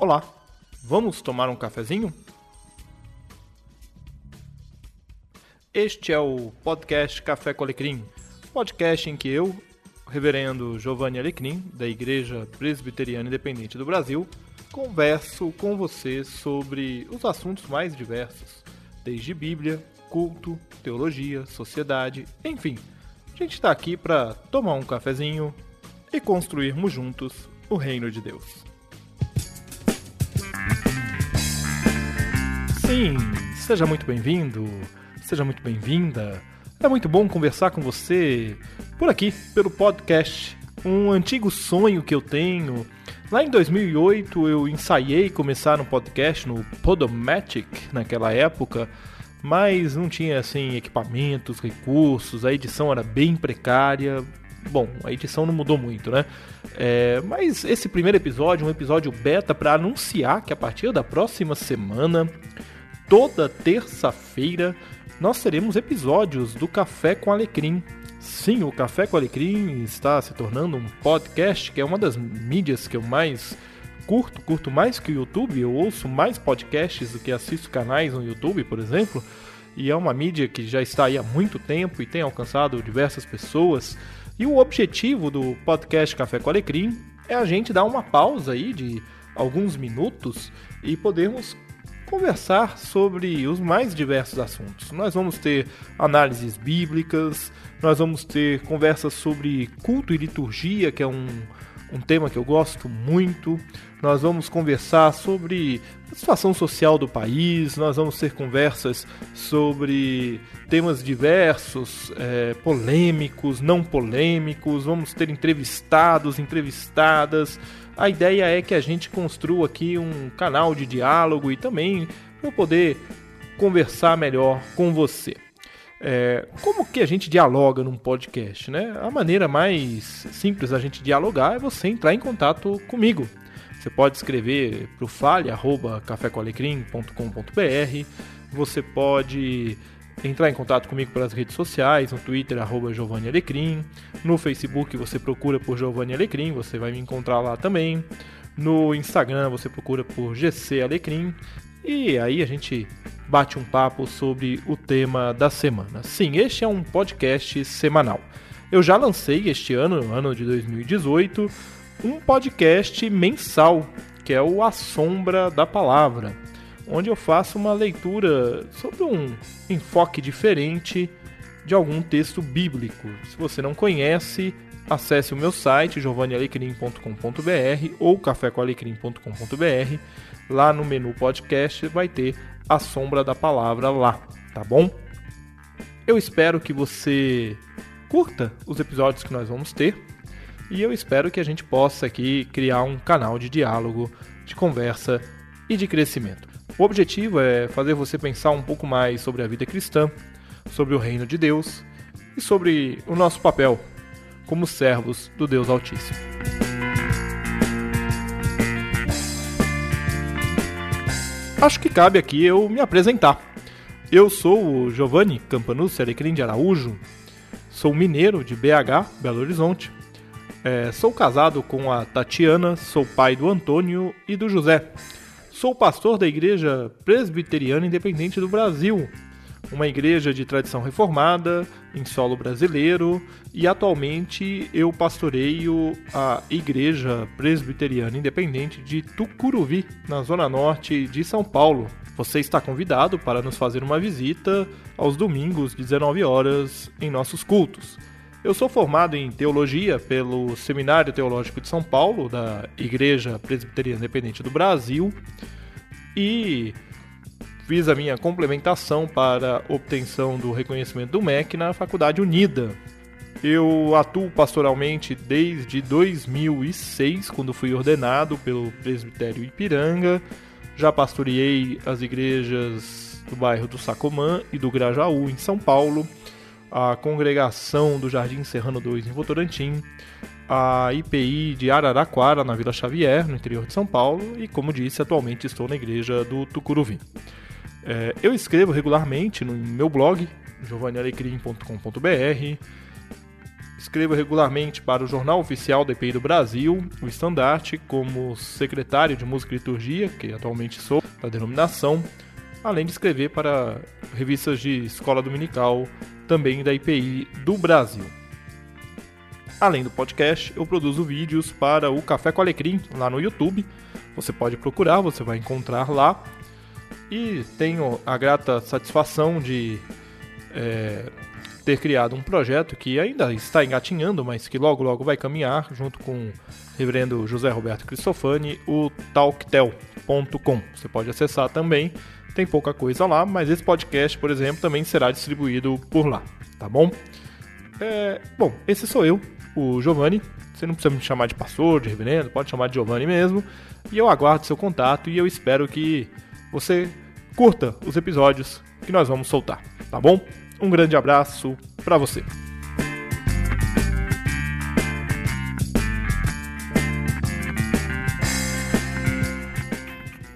Olá, vamos tomar um cafezinho? Este é o podcast Café com Alecrim, podcast em que eu, reverendo Giovanni Alecrim, da Igreja Presbiteriana Independente do Brasil, converso com você sobre os assuntos mais diversos, desde Bíblia, culto, teologia, sociedade, enfim. A gente está aqui para tomar um cafezinho e construirmos juntos o reino de Deus. Sim, seja muito bem-vindo, seja muito bem-vinda. É muito bom conversar com você por aqui, pelo podcast. Um antigo sonho que eu tenho. Lá em 2008 eu ensaiei começar um podcast no Podomatic, naquela época, mas não tinha assim equipamentos, recursos, a edição era bem precária. Bom, a edição não mudou muito, né? É, mas esse primeiro episódio, um episódio beta para anunciar que a partir da próxima semana, toda terça-feira, nós teremos episódios do Café com Alecrim. Sim, o Café com Alecrim está se tornando um podcast, que é uma das mídias que eu mais curto, curto mais que o YouTube, eu ouço mais podcasts do que assisto canais no YouTube, por exemplo, e é uma mídia que já está aí há muito tempo e tem alcançado diversas pessoas. E o objetivo do podcast Café com Alecrim é a gente dar uma pausa aí de alguns minutos e podermos conversar sobre os mais diversos assuntos. Nós vamos ter análises bíblicas, nós vamos ter conversas sobre culto e liturgia, que é um um tema que eu gosto muito. Nós vamos conversar sobre a situação social do país, nós vamos ter conversas sobre temas diversos, é, polêmicos, não polêmicos, vamos ter entrevistados, entrevistadas. A ideia é que a gente construa aqui um canal de diálogo e também para poder conversar melhor com você. É, como que a gente dialoga num podcast, né? A maneira mais simples da gente dialogar é você entrar em contato comigo. Você pode escrever para o fale.cafécoalecrim.com.br Você pode entrar em contato comigo pelas redes sociais, no Twitter, arroba Giovanni Alecrim. No Facebook você procura por Giovanni Alecrim, você vai me encontrar lá também. No Instagram você procura por GC Alecrim. E aí a gente bate um papo sobre o tema da semana. Sim, este é um podcast semanal. Eu já lancei este ano, ano de 2018, um podcast mensal, que é o A Sombra da Palavra, onde eu faço uma leitura sobre um enfoque diferente de algum texto bíblico. Se você não conhece, acesse o meu site giovannialecrim.com.br ou cafécoalecrim.com.br. Lá no menu podcast vai ter a sombra da palavra lá, tá bom? Eu espero que você curta os episódios que nós vamos ter e eu espero que a gente possa aqui criar um canal de diálogo, de conversa e de crescimento. O objetivo é fazer você pensar um pouco mais sobre a vida cristã, sobre o reino de Deus e sobre o nosso papel como servos do Deus Altíssimo. Acho que cabe aqui eu me apresentar. Eu sou o Giovanni Campanucci Alecrim de Araújo, sou mineiro de BH, Belo Horizonte. É, sou casado com a Tatiana, sou pai do Antônio e do José. Sou pastor da Igreja Presbiteriana Independente do Brasil, uma igreja de tradição reformada, em solo brasileiro, e atualmente eu pastoreio a Igreja Presbiteriana Independente de Tucuruvi, na zona norte de São Paulo. Você está convidado para nos fazer uma visita aos domingos, 19 horas, em nossos cultos. Eu sou formado em teologia pelo Seminário Teológico de São Paulo, da Igreja Presbiteriana Independente do Brasil, e Fiz a minha complementação para obtenção do reconhecimento do MEC na Faculdade Unida. Eu atuo pastoralmente desde 2006, quando fui ordenado pelo Presbitério Ipiranga. Já pastoreei as igrejas do bairro do Sacomã e do Grajaú, em São Paulo, a congregação do Jardim Serrano 2, em Votorantim, a IPI de Araraquara, na Vila Xavier, no interior de São Paulo, e, como disse, atualmente estou na igreja do Tucuruvi. É, eu escrevo regularmente no meu blog, giovannialecrim.com.br. Escrevo regularmente para o Jornal Oficial da EPI do Brasil, o Estandarte, como secretário de Música e Liturgia, que atualmente sou da denominação, além de escrever para revistas de escola dominical, também da IPI do Brasil. Além do podcast, eu produzo vídeos para o Café com Alecrim lá no YouTube. Você pode procurar, você vai encontrar lá. E tenho a grata satisfação de é, ter criado um projeto que ainda está engatinhando, mas que logo logo vai caminhar, junto com o reverendo José Roberto Cristofani, o Você pode acessar também, tem pouca coisa lá, mas esse podcast, por exemplo, também será distribuído por lá, tá bom? É, bom, esse sou eu, o Giovanni. Você não precisa me chamar de pastor, de reverendo, pode chamar de Giovanni mesmo. E eu aguardo seu contato e eu espero que você curta os episódios que nós vamos soltar, tá bom? Um grande abraço para você.